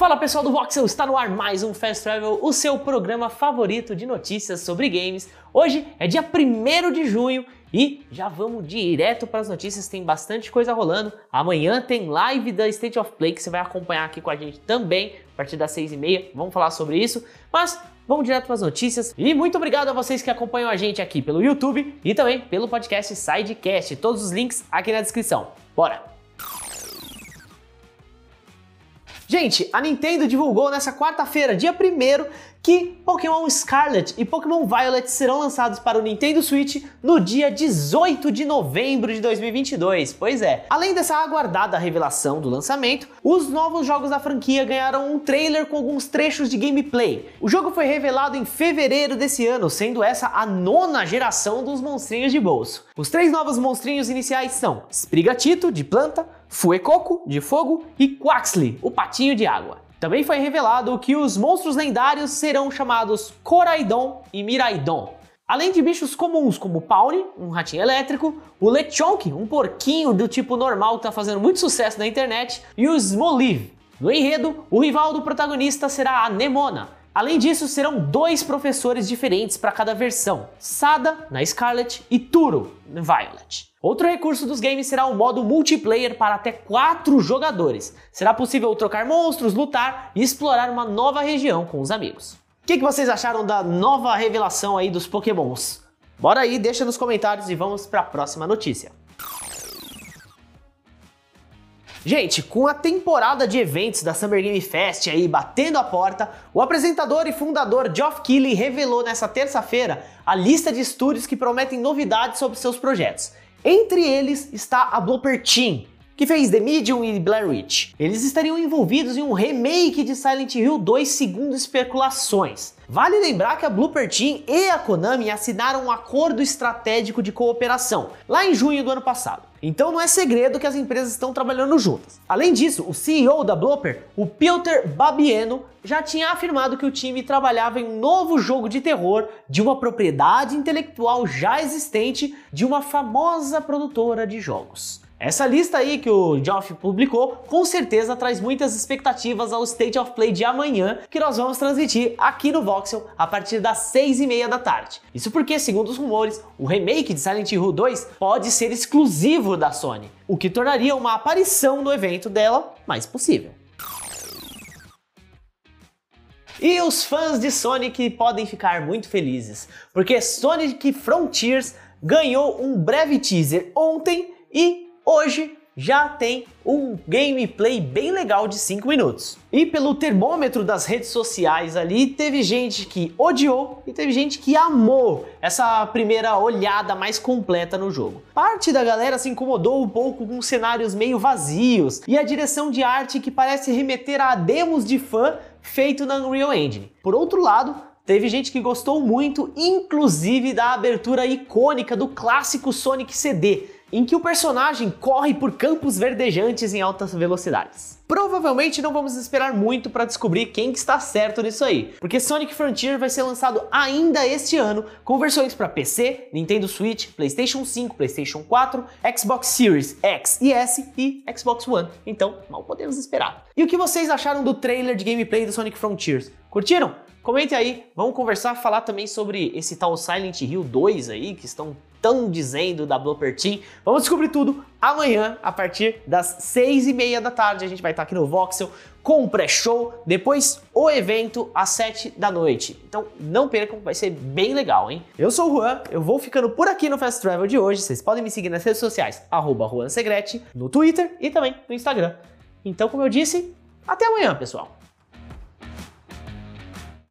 Fala pessoal do Voxel, está no ar mais um Fast Travel, o seu programa favorito de notícias sobre games. Hoje é dia 1 de junho e já vamos direto para as notícias, tem bastante coisa rolando. Amanhã tem live da State of Play que você vai acompanhar aqui com a gente também, a partir das 6h30. Vamos falar sobre isso. Mas vamos direto para as notícias. E muito obrigado a vocês que acompanham a gente aqui pelo YouTube e também pelo podcast Sidecast. Todos os links aqui na descrição. Bora! Gente, a Nintendo divulgou nessa quarta-feira, dia 1 que Pokémon Scarlet e Pokémon Violet serão lançados para o Nintendo Switch no dia 18 de novembro de 2022. Pois é, além dessa aguardada revelação do lançamento, os novos jogos da franquia ganharam um trailer com alguns trechos de gameplay. O jogo foi revelado em fevereiro desse ano, sendo essa a nona geração dos monstrinhos de bolso. Os três novos monstrinhos iniciais são Sprigatito, de planta, Fuecoco, de fogo, e Quaxley, o patinho de água. Também foi revelado que os monstros lendários serão chamados Coraidon e Miraidon. Além de bichos comuns como Pawnee, um ratinho elétrico, o Lechonk, um porquinho do tipo normal que está fazendo muito sucesso na internet, e o Smoliv. No enredo, o rival do protagonista será a Nemona. Além disso, serão dois professores diferentes para cada versão, Sada na Scarlet e Turo na Violet. Outro recurso dos games será o modo multiplayer para até 4 jogadores. Será possível trocar monstros, lutar e explorar uma nova região com os amigos. O que, que vocês acharam da nova revelação aí dos pokémons? Bora aí, deixa nos comentários e vamos para a próxima notícia. Gente, com a temporada de eventos da Summer Game Fest aí batendo a porta, o apresentador e fundador Geoff Keighley revelou nessa terça-feira a lista de estúdios que prometem novidades sobre seus projetos. Entre eles está a Blooper Team, que fez The Medium e Blair Witch. Eles estariam envolvidos em um remake de Silent Hill 2 segundo especulações. Vale lembrar que a Blooper Team e a Konami assinaram um acordo estratégico de cooperação lá em junho do ano passado. Então não é segredo que as empresas estão trabalhando juntas. Além disso, o CEO da Blooper, o Peter Babieno, já tinha afirmado que o time trabalhava em um novo jogo de terror de uma propriedade intelectual já existente de uma famosa produtora de jogos. Essa lista aí que o Geoff publicou com certeza traz muitas expectativas ao State of Play de amanhã que nós vamos transmitir aqui no Voxel a partir das 6 e meia da tarde. Isso porque, segundo os rumores, o remake de Silent Hill 2 pode ser exclusivo da Sony, o que tornaria uma aparição no evento dela mais possível. E os fãs de Sonic podem ficar muito felizes, porque Sonic Frontiers ganhou um breve teaser ontem e hoje já tem um gameplay bem legal de 5 minutos. E pelo termômetro das redes sociais ali, teve gente que odiou e teve gente que amou essa primeira olhada mais completa no jogo. Parte da galera se incomodou um pouco com cenários meio vazios e a direção de arte que parece remeter a demos de fã feito na Unreal Engine. Por outro lado, Teve gente que gostou muito, inclusive da abertura icônica do clássico Sonic CD, em que o personagem corre por campos verdejantes em altas velocidades. Provavelmente não vamos esperar muito para descobrir quem que está certo nisso aí, porque Sonic Frontier vai ser lançado ainda este ano com versões para PC, Nintendo Switch, PlayStation 5, PlayStation 4, Xbox Series X e S e Xbox One. Então, mal podemos esperar. E o que vocês acharam do trailer de gameplay do Sonic Frontiers? Curtiram? Comente aí, vamos conversar, falar também sobre esse tal Silent Hill 2 aí, que estão tão dizendo da Blooper Team. Vamos descobrir tudo amanhã, a partir das seis e meia da tarde. A gente vai estar aqui no Voxel com o pré-show, depois o evento às sete da noite. Então não percam, vai ser bem legal, hein? Eu sou o Juan, eu vou ficando por aqui no Fast Travel de hoje. Vocês podem me seguir nas redes sociais, arroba Juan no Twitter e também no Instagram. Então, como eu disse, até amanhã, pessoal!